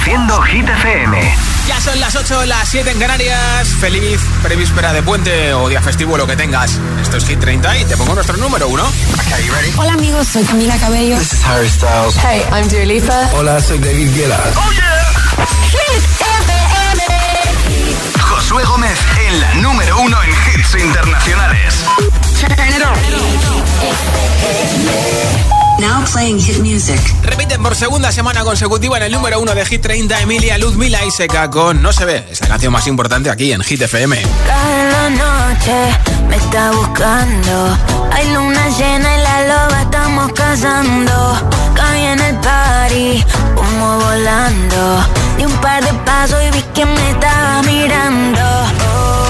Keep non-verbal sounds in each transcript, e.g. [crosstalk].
Reproduciendo Hit FM. Ya son las 8, las 7 en Canarias. Feliz prevíspera de puente o día festivo, lo que tengas. Esto es Hit 30 y te pongo nuestro número uno. Hola amigos, soy Camila Cabello. This is Harry Styles. Hey, I'm Dua Lipa. Hola, soy David Guetta. ¡Oh, yeah! Hit FM. Josué Gómez en la número uno en hits internacionales. Now playing hit music. Repiten por segunda semana consecutiva en el número uno de Hit 30 Emilia Luzmila y Seca con No se ve. Es la canción más importante aquí en Hit FM. Cada noche me está buscando. Hay luna llena y la loba estamos cazando. Caí en el party, como volando. Di un par de pasos y vi que me estaba mirando. Oh,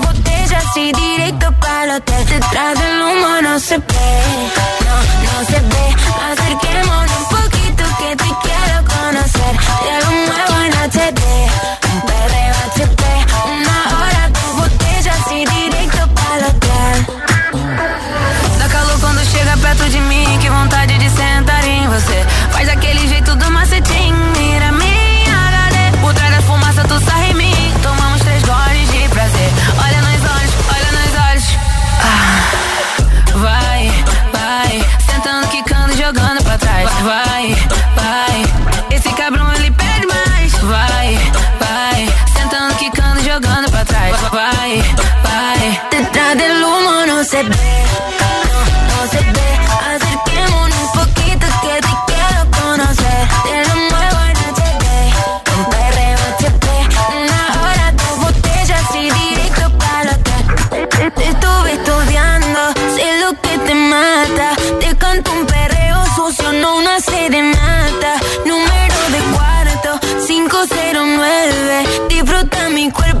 botellas y directo para el hotel. Detrás del humo no se ve, no, no se ve. Acerquémonos un poquito que te quiero conocer. Te lo muevo en HD, un perreo HP, una hora, dos botellas y directo para el hotel. Dá calor quando chega perto de mim, que vontade de sentar em você. Vai, vai, esse cabrão ele pede mais. Vai, vai, sentando, quicando, jogando pra trás. Vai, vai, detrás del humo no se ve, queen, quit it.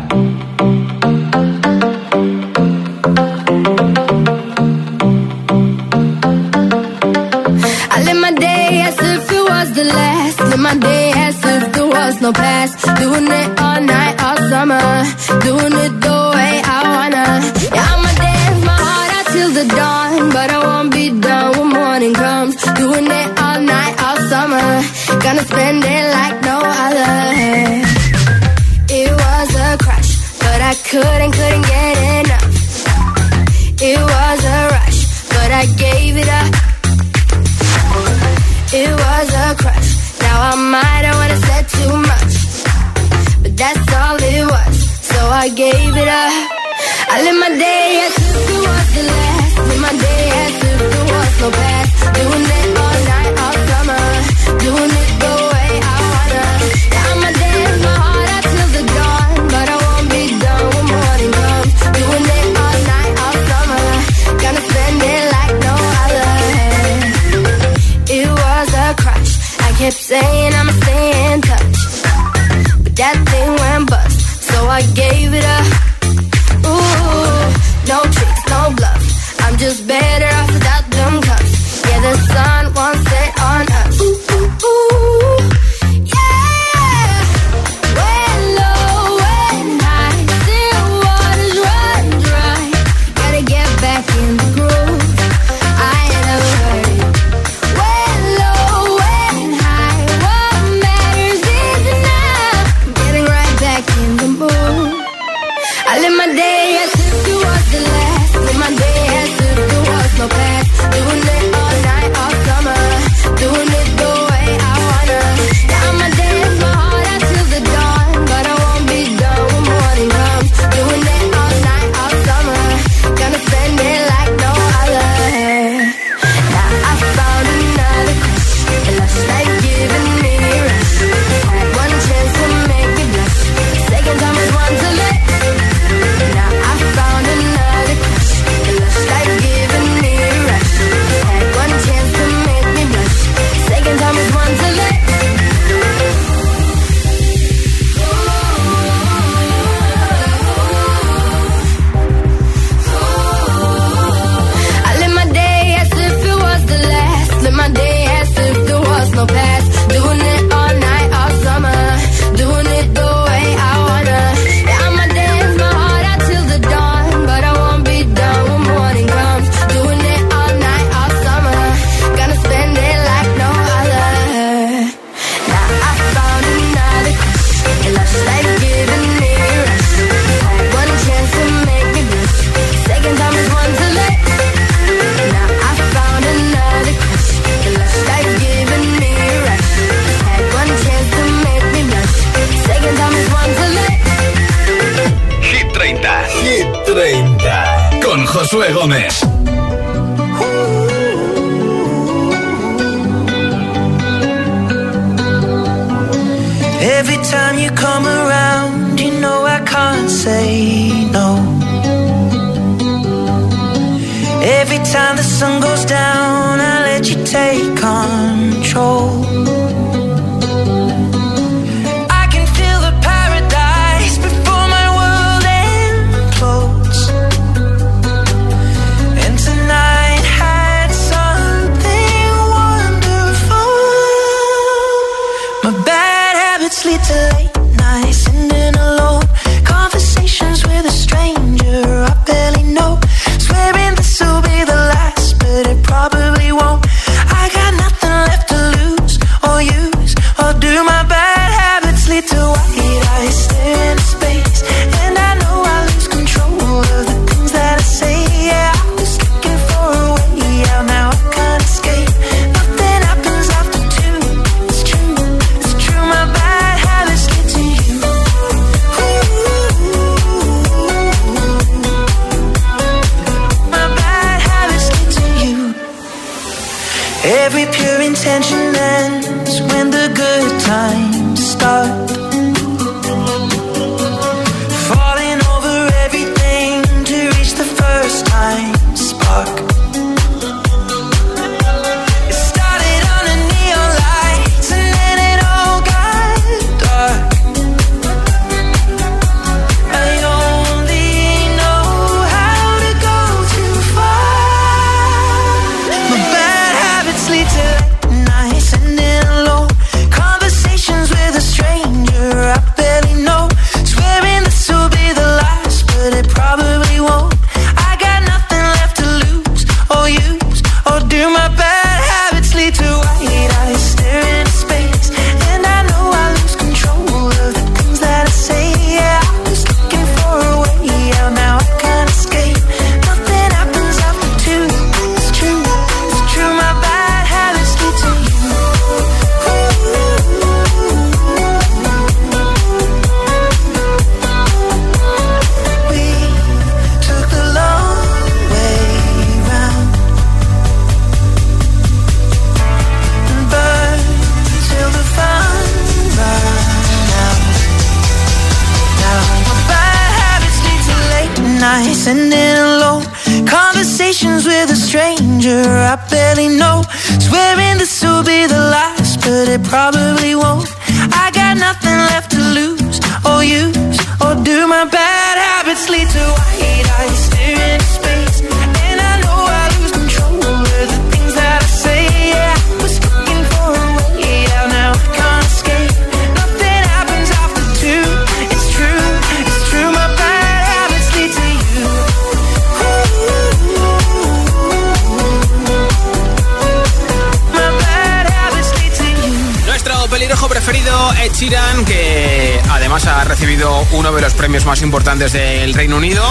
Más importantes del Reino Unido,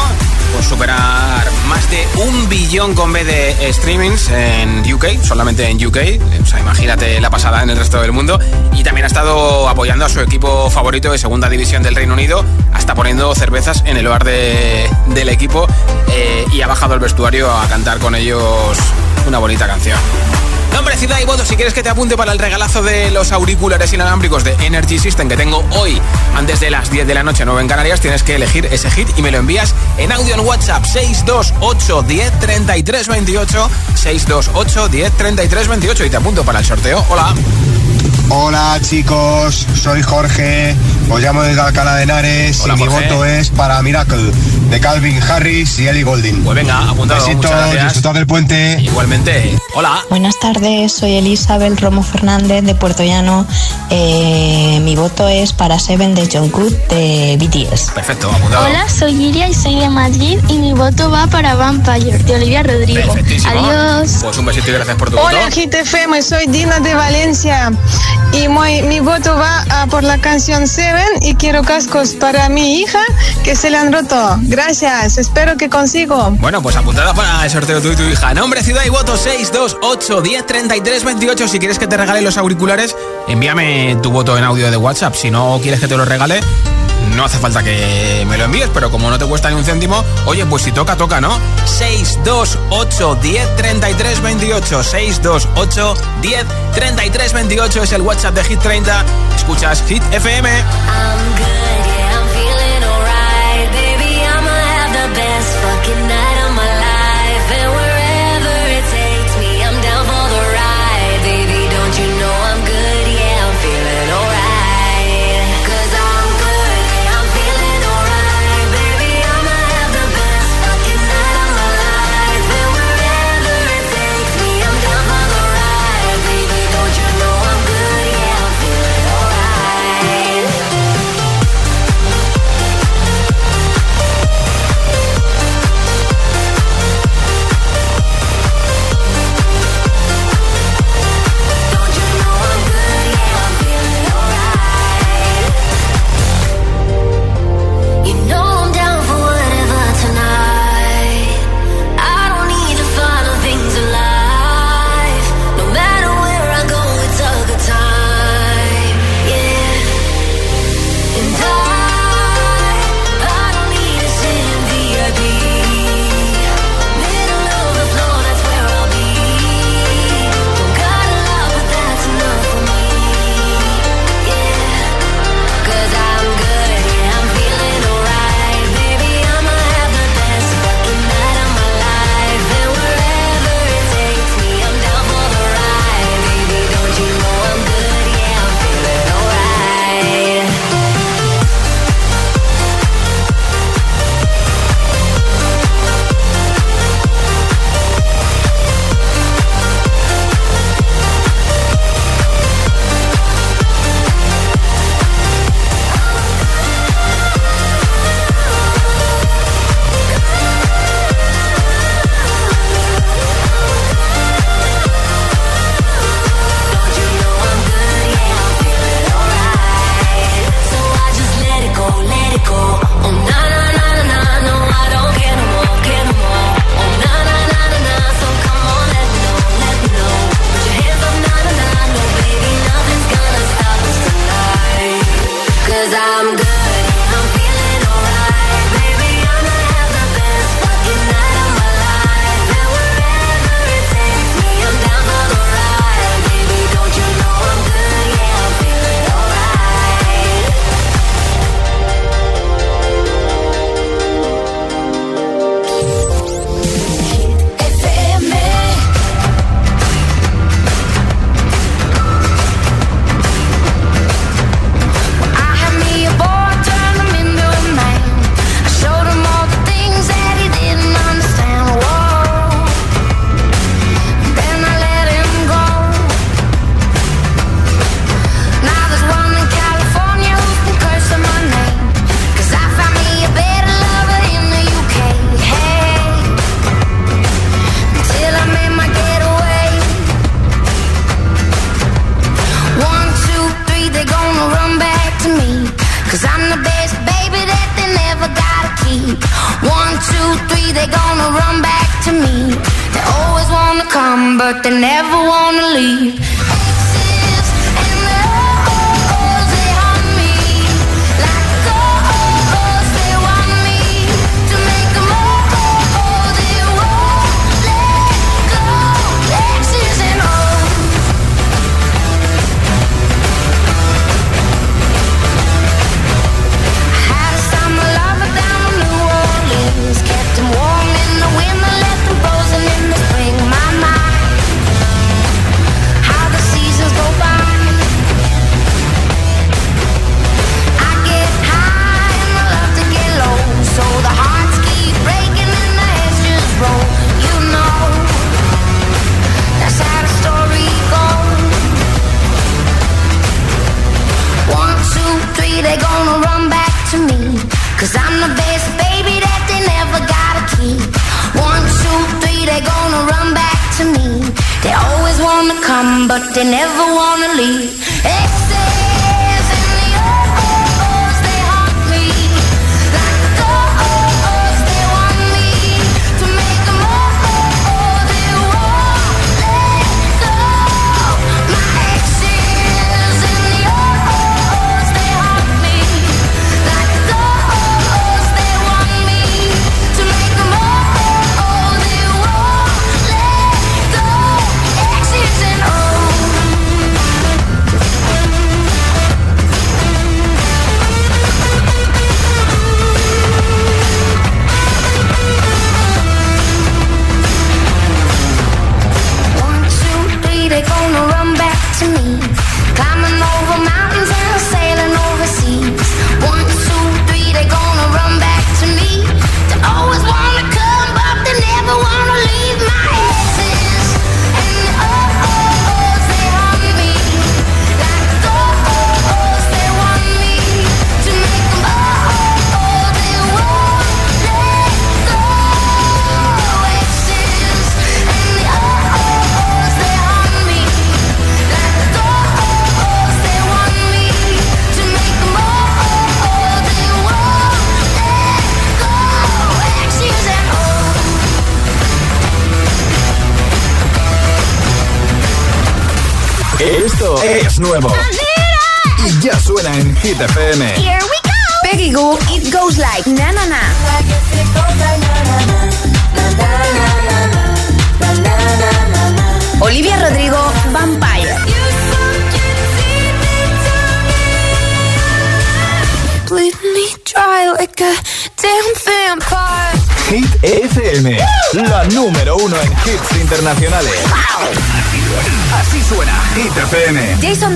por superar más de un billón con B de streamings en UK, solamente en UK. Imagínate la pasada en el resto del mundo. Y también ha estado apoyando a su equipo favorito de segunda división del Reino Unido, hasta poniendo cervezas en el hogar del equipo eh, y ha bajado al vestuario a cantar con ellos una bonita canción. Nombre, ciudad y voto si quieres que te apunte para el regalazo de los auriculares inalámbricos de Energy System que tengo hoy antes de las 10 de la noche, 9 en Canarias. Tienes que elegir ese hit y me lo envías en audio en WhatsApp 628 10 33 28 628 10 33 28 y te apunto para el sorteo. Hola. Hola chicos, soy Jorge, os llamo desde Alcalá de Henares y mi voto es para Miracle de Calvin Harris y Ellie Golding. Pues venga, apuntado. Besitos, disfrutad del puente. Igualmente. Hola. Buenas tardes, soy Elizabeth Romo Fernández de Puerto Llano. Eh, mi voto es para Seven de John Good de BTS. Perfecto, apuntado. Hola, soy Iria y soy de Madrid y mi voto va para Vampire de Olivia Rodrigo. Adiós. Pues un besito y gracias por tu voto. Hola, GTFM, soy Dina de Valencia y mi, mi voto va a por la canción Seven y quiero cascos para mi hija que se le han roto. Gracias, espero que consigo. Bueno, pues apuntada para el sorteo tú y tu hija. Nombre, ciudad y voto 628 10 33 28. Si quieres que te regale los auriculares, envíame tu voto en audio de WhatsApp. Si no quieres que te lo regale, no hace falta que me lo envíes, pero como no te cuesta ni un céntimo, oye, pues si toca, toca, ¿no? 628 10 33 28. 628 10 33 28 es el WhatsApp de Hit 30. Escuchas Hit FM. Esto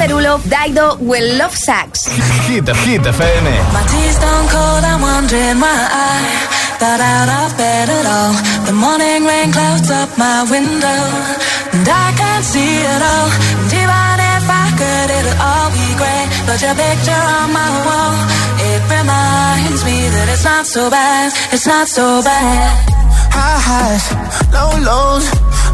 Derulo, Daido, Will Love Sax. Hit, Hit FM. My tea's stone cold, I'm wondering why I got out of bed at all. The morning rain clouds up my window, and I can't see it all. And even if I could, it'll all be great. But your picture on my wall, it reminds me that it's not so bad, it's not so bad. High highs, low lows.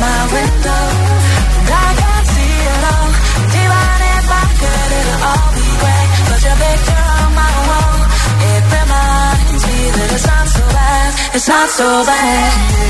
my window. I can't see all. I could, all. But your picture on my wall, it reminds me that it's not so bad. It's not so bad.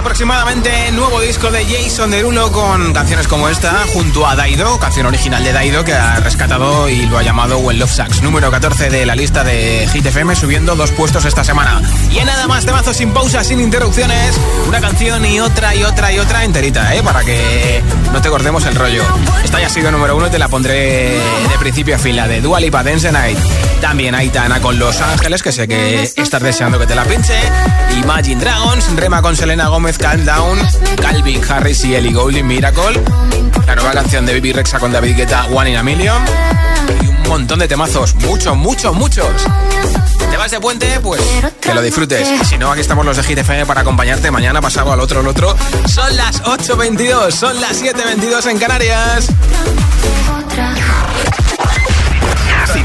Aproximadamente, nuevo disco de Jason Derulo con canciones como esta, junto a Daido, canción original de Daido que ha rescatado y lo ha llamado When Love Sucks, número 14 de la lista de Hit FM, subiendo dos puestos esta semana. Y en nada más, temazo sin pausas, sin interrupciones, una canción y otra y otra y otra enterita, ¿eh? Para que no te cortemos el rollo. Esta ya ha sido número uno y te la pondré de principio a fin, la de Dua Lipa Dance Night. También Aitana con Los Ángeles, que sé que estás deseando que te la pinche. Imagine Dragons, Rema con Selena Gómez, Calm Down, Calvin Harris y Ellie Goulding, Miracle. La nueva canción de Bibi Rexa con David Guetta, One in a Million. Y un montón de temazos, muchos, muchos, muchos. ¿Te vas de puente? Pues que lo disfrutes. Si no, aquí estamos los de Hit FM para acompañarte mañana, pasado al otro, al otro. Son las 8.22, son las 7.22 en Canarias.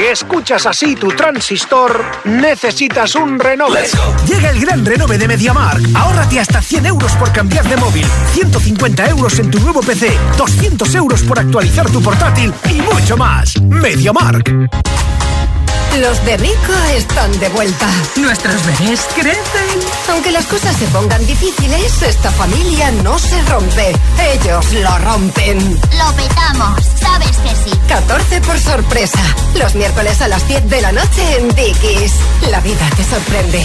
Si escuchas así tu transistor, necesitas un renove. Llega el gran renove de MediaMark. Ahórrate hasta 100 euros por cambiar de móvil, 150 euros en tu nuevo PC, 200 euros por actualizar tu portátil y mucho más. MediaMark. Los de Rico están de vuelta. Nuestros bebés crecen. Aunque las cosas se pongan difíciles, esta familia no se rompe. Ellos lo rompen. Lo petamos, sabes que sí. 14 por sorpresa. Los miércoles a las 10 de la noche en Dickies. La vida te sorprende.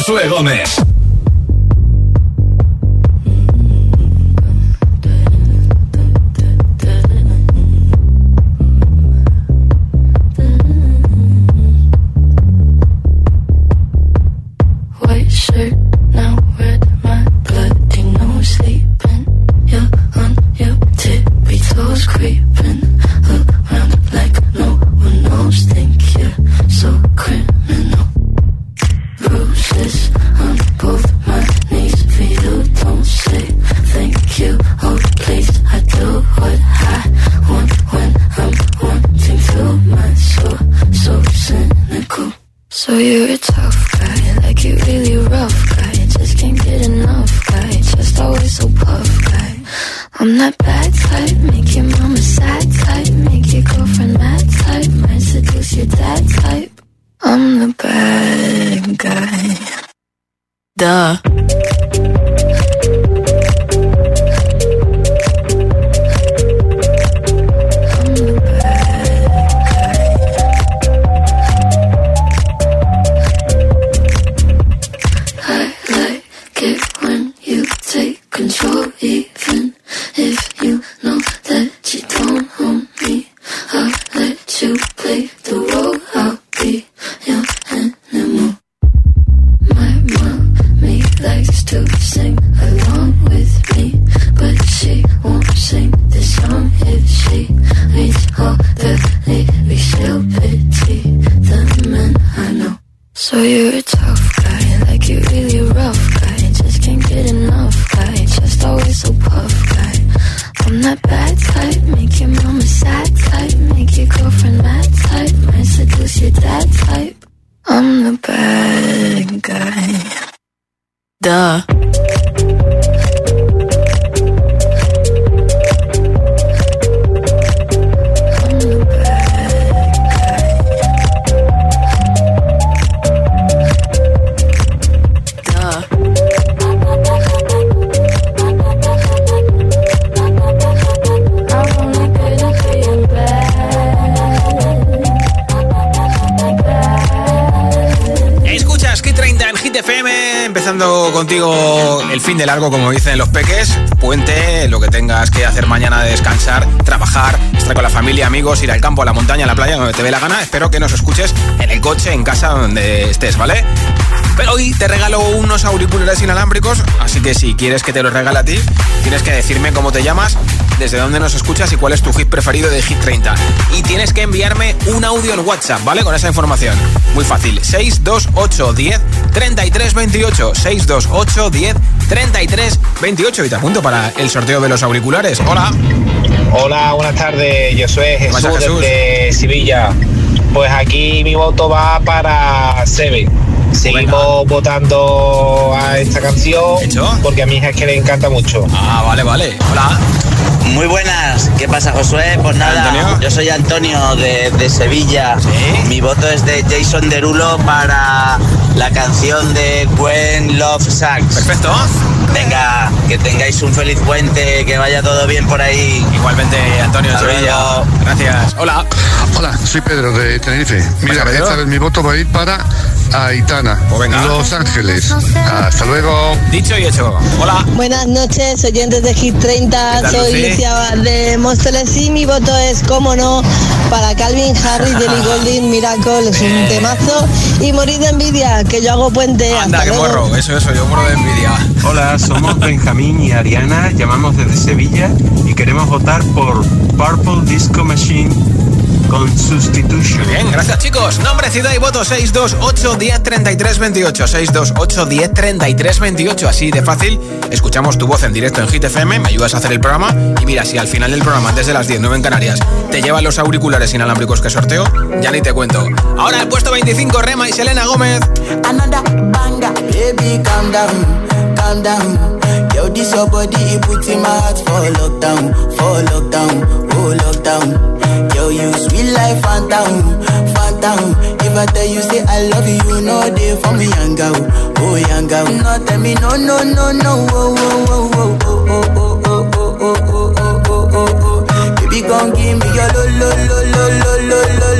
Josué Gómez. Donde estés, ¿vale? Pero hoy te regalo unos auriculares inalámbricos, así que si quieres que te los regale a ti, tienes que decirme cómo te llamas, desde dónde nos escuchas y cuál es tu hit preferido de Hit 30. Y tienes que enviarme un audio en WhatsApp, ¿vale? Con esa información. Muy fácil. 628 10 33 28. 628 10 33 28. Y te apunto para el sorteo de los auriculares. Hola. Hola, buenas tardes. Yo soy Jesús, Jesús? desde Sevilla. Pues aquí mi voto va para Seven. Seguimos votando a esta canción porque a mi hija es que le encanta mucho. Ah, vale, vale. Hola. Muy buenas, ¿qué pasa Josué? Pues nada, yo soy Antonio de, de Sevilla. Mi voto es de Jason Derulo para la canción de When Love Sucks. Perfecto. Venga, que tengáis un feliz puente, que vaya todo bien por ahí. Igualmente, Antonio. Gracias. Hola. Hola, soy Pedro de Tenerife. Mira, Pedro. esta vez mi voto va a ir para Aitana, Pues venga. Los Ángeles. Hasta luego. Dicho y hecho. Hola. Buenas noches, oyentes de Hit 30. ¿Qué tal, Soy? Lucia de Móstoles y mi voto es, como no, para Calvin Harris de Lee [laughs] Golding Miracle. Es un temazo. Y morir de envidia, que yo hago puente. Anda, Hasta que luego. morro. Eso, eso, yo morro de envidia. Hola, somos Benjamín y Ariana, llamamos desde Sevilla y queremos votar por Purple Disco Machine con Substitution. bien, gracias chicos. Nombre, ciudad y voto 628 10 33 28. 628 10 33 28. Así de fácil. Escuchamos tu voz en directo en Hit FM, me ayudas a hacer el programa. Y mira, si al final del programa, desde las 10, 9 en Canarias, te llevan los auriculares inalámbricos que sorteo, ya ni te cuento. Ahora el puesto 25, Rema y Selena Gómez. Another banga, baby, calm down, Yo, this your body, it puts in my heart for lockdown, for lockdown, oh lockdown. Yo, you sweet life, phantom, phantom. If I tell you, say I love you, you know they for me, young oh young girl. No, tell me, no, no, no, no, oh, oh, oh, oh, oh, oh, oh, oh, oh, oh, oh, oh, oh, oh. Baby, gon' give me your lo, lo, lo, lo, lo, lo, lo,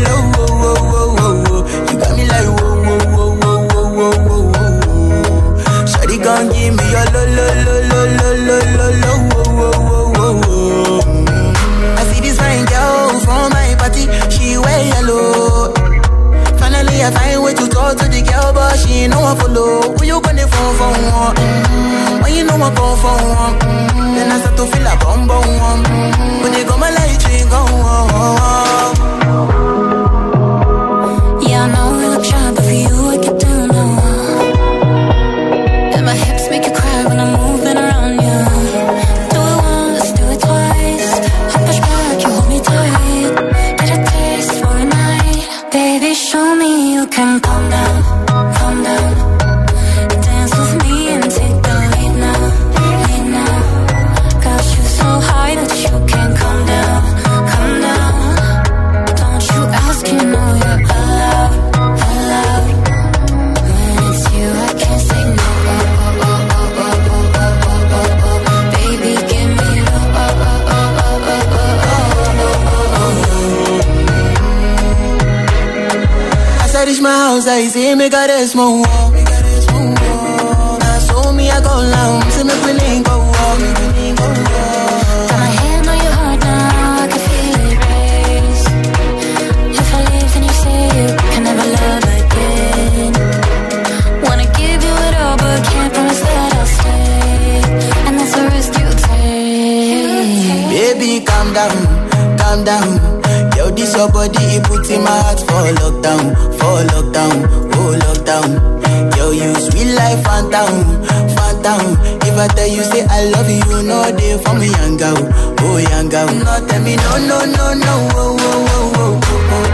phantom. If I tell you, say I love you, you know they for me, young girl, oh young girl. No, tell me, no, no, no, no, oh, oh, oh, oh, oh,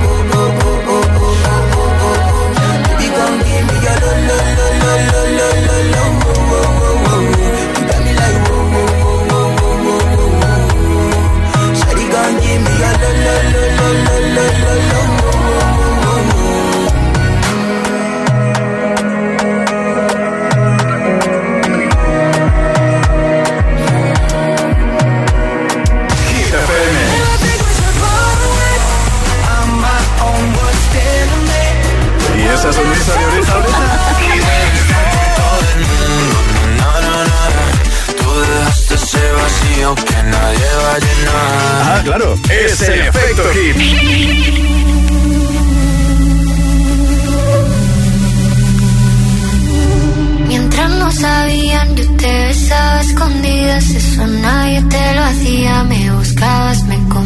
de oreja a oreja? Tú dejaste ese vacío que nadie va a llenar. Ah, claro, es el efecto hit. Mientras no sabían, yo te besaba a escondidas. Eso nadie te lo hacía. Me buscabas, me comías,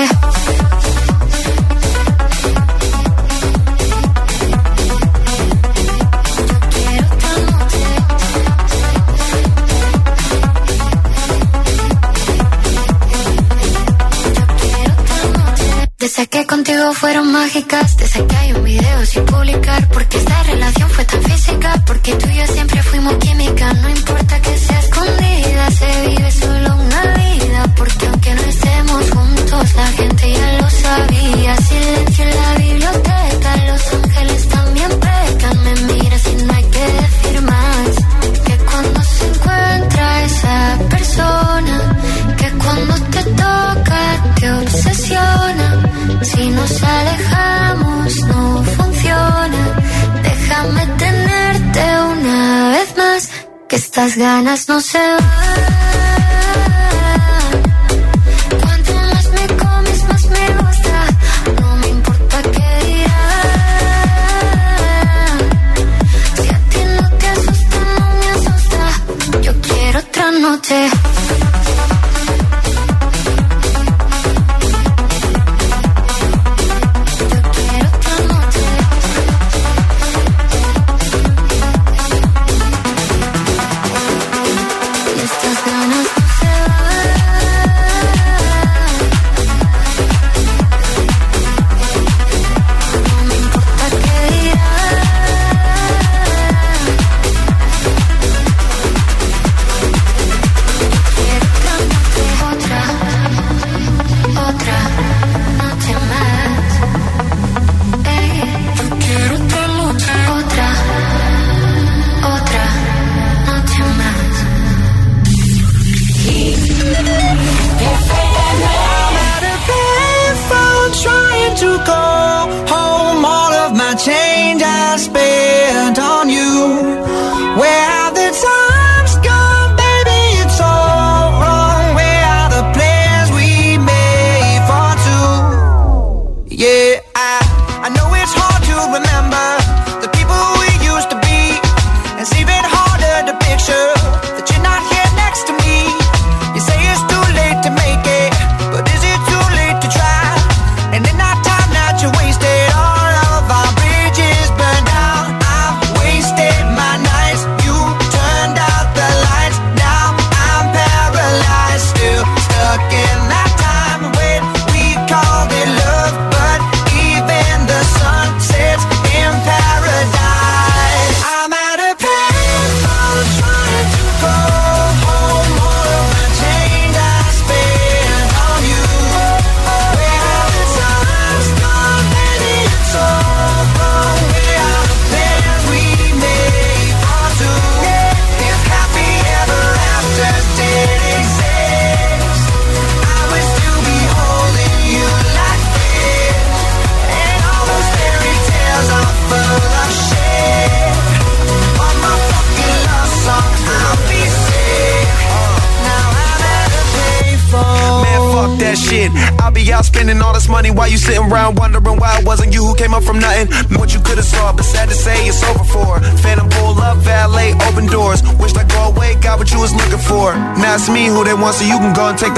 mágicas, te saqué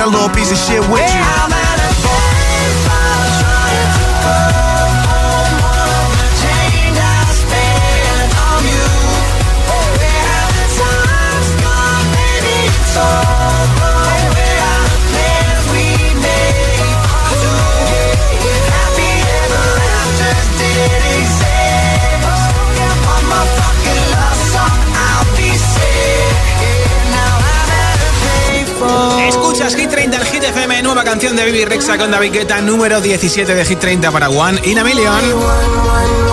that little piece of shit with canción de Baby Rexa con David Guetta, número 17 de Hit 30 para One in a Million.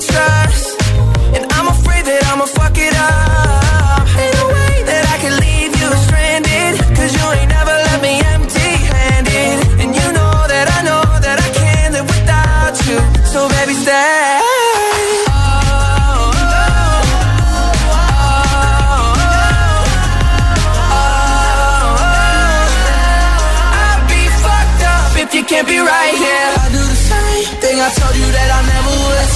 To trust. And I'm afraid that I'ma fuck it up.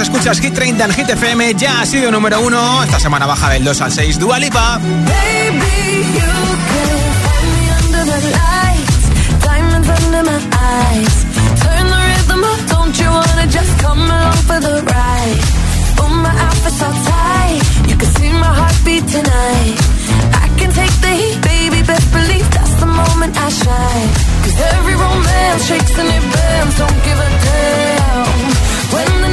Escuchas Hit 30 en Hit FM. Ya ha sido número uno. Esta semana baja del 2 al 6. Dua Lipa. Baby, you can find me under the lights, diamonds under my eyes. Turn the rhythm up, don't you wanna just come along for the ride? Oh, my outfit's so tight, you can see my heartbeat tonight. I can take the heat, baby, best believe that's the moment I shine. Cause every romance shakes and don't give a. When the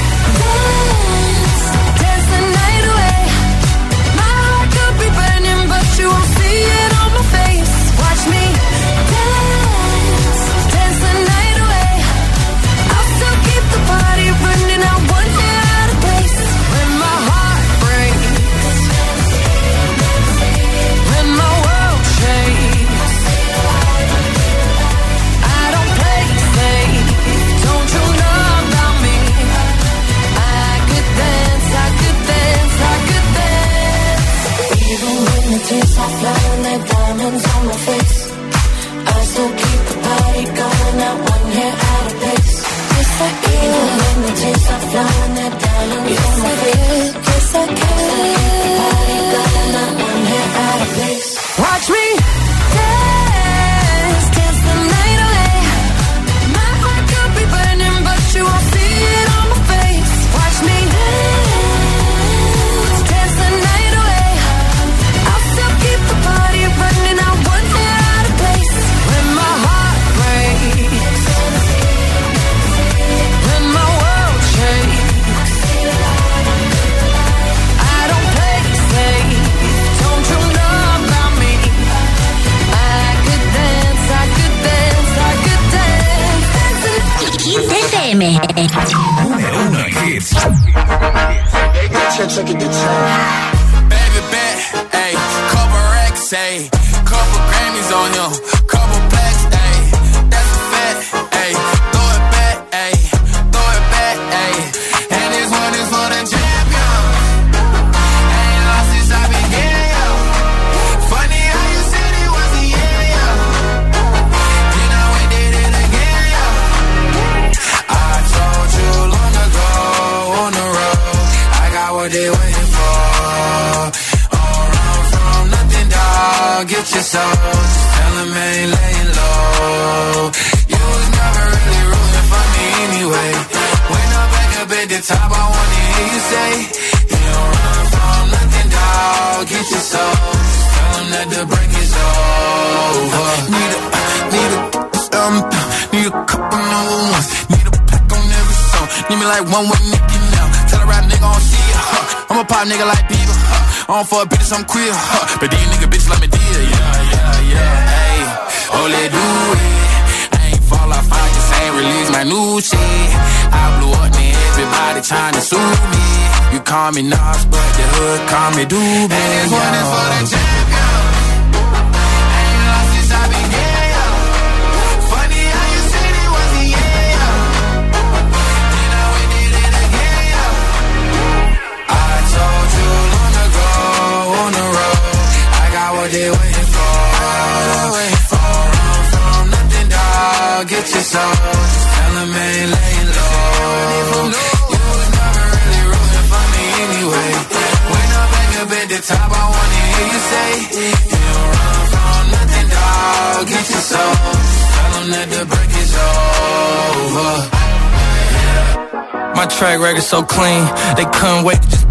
time I got what they waiting for. Run from nothing, dog. Get your soul. Tell 'em ain't laying low. You was never really rooting for me anyway. When I'm back up at the top, I wanna hear you say, You don't run from nothing, dog. Get your soul. Tell 'em that the break is over. My track record so clean, they couldn't wait to just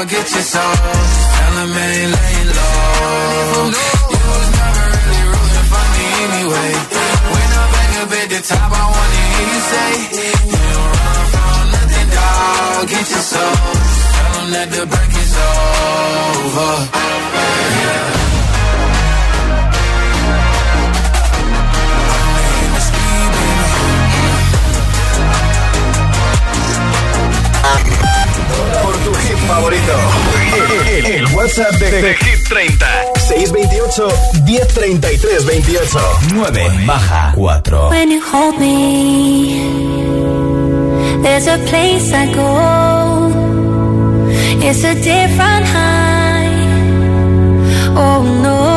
Dog. Get soul. Just tell 'em ain't laying low. You was never really rooting for me anyway. When I'm back up at the top, I wanna hear you say, You don't run from nothing, dog. Get your soul. Tell 'em that the break is over. Por tu hit favorito. El, el WhatsApp de, de Hit 30. 628 1033 28 9 baja 4. When you hold me, there's a place I go. It's a different high. Oh no.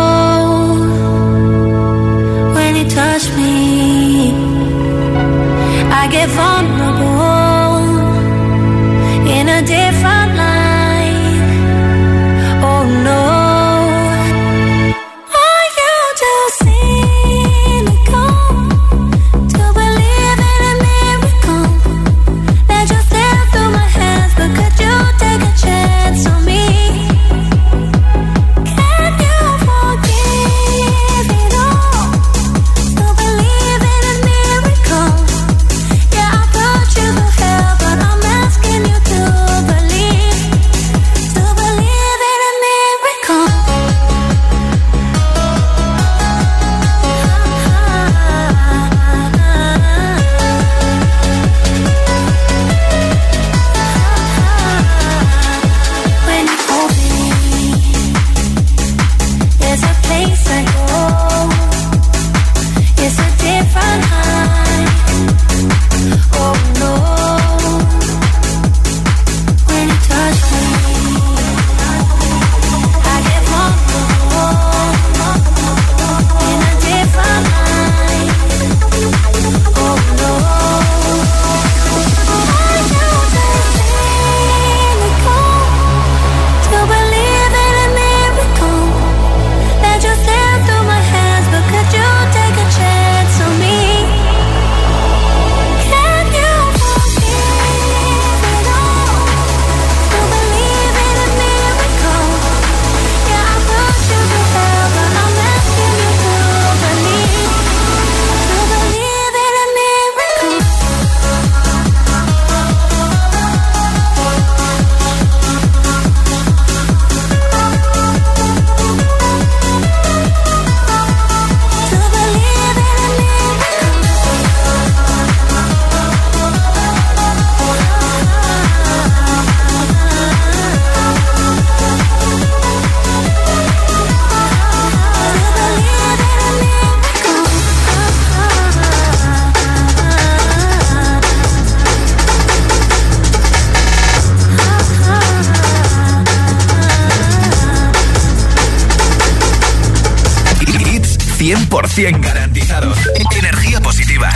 100% garantizados. Energía positiva.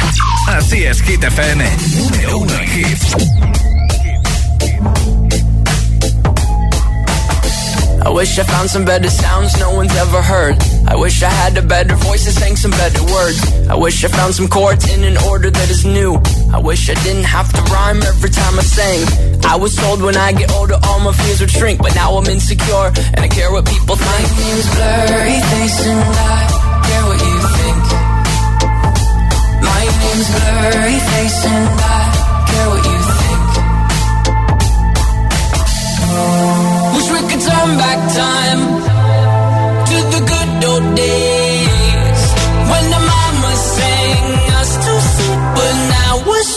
Así es, Hit FM. Número uno en hits. I wish I found some better sounds no one's ever heard. I wish I had a better voice and sang some better words. I wish I found some chords in an order that is new. I wish I didn't have to rhyme every time I sang. I was told when I get older all my fears would shrink, but now I'm insecure and I care what people think. My name's Blurry Face and I care what you think. My name's Blurry Face I care what you think. Wish we could turn back time to the good old days when the sang us to sleep, but now we're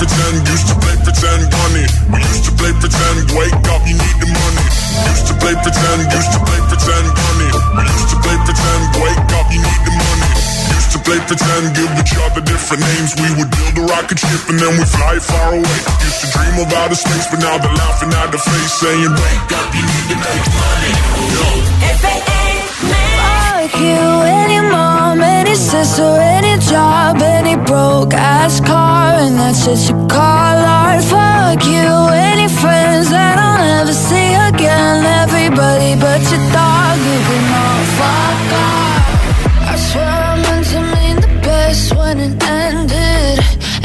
pretend, used to play pretend, honey. We used to play pretend. Wake up, you need the money. Used to play pretend, used to play pretend, honey. We used to play pretend, wake up, you need the money. Play pretend, give each other different names. We would build a rocket ship and then we fly far away. Used to dream of outer space, but now they're laughing at the face, saying, Wake up, you need to make money. Yo. Fuck you, any mom, any sister, any job, any broke ass car, and that's what you call art. Fuck you, any friends that I'll never see again. Everybody but your dog, you can all fuck off.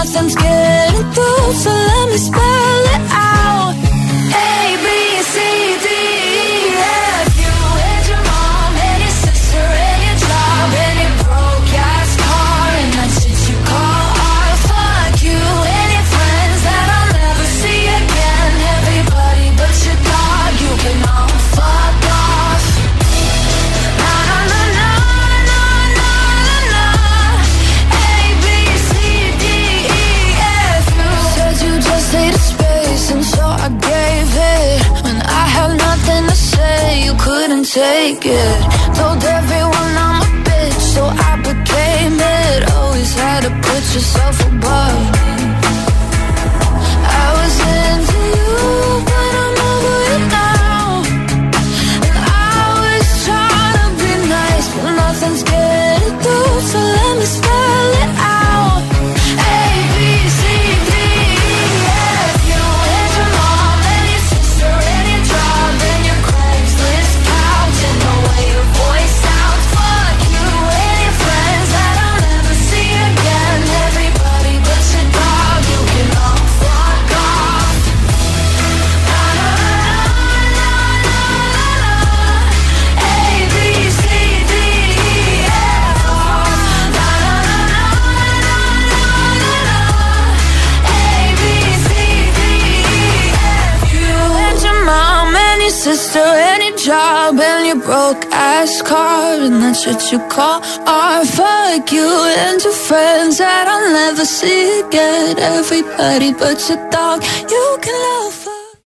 nice, but nothing's getting through. So let me spell Yeah. Ass car and that's what you call art. Fuck you and your friends that I'll never see again. Everybody but your dog, you can love.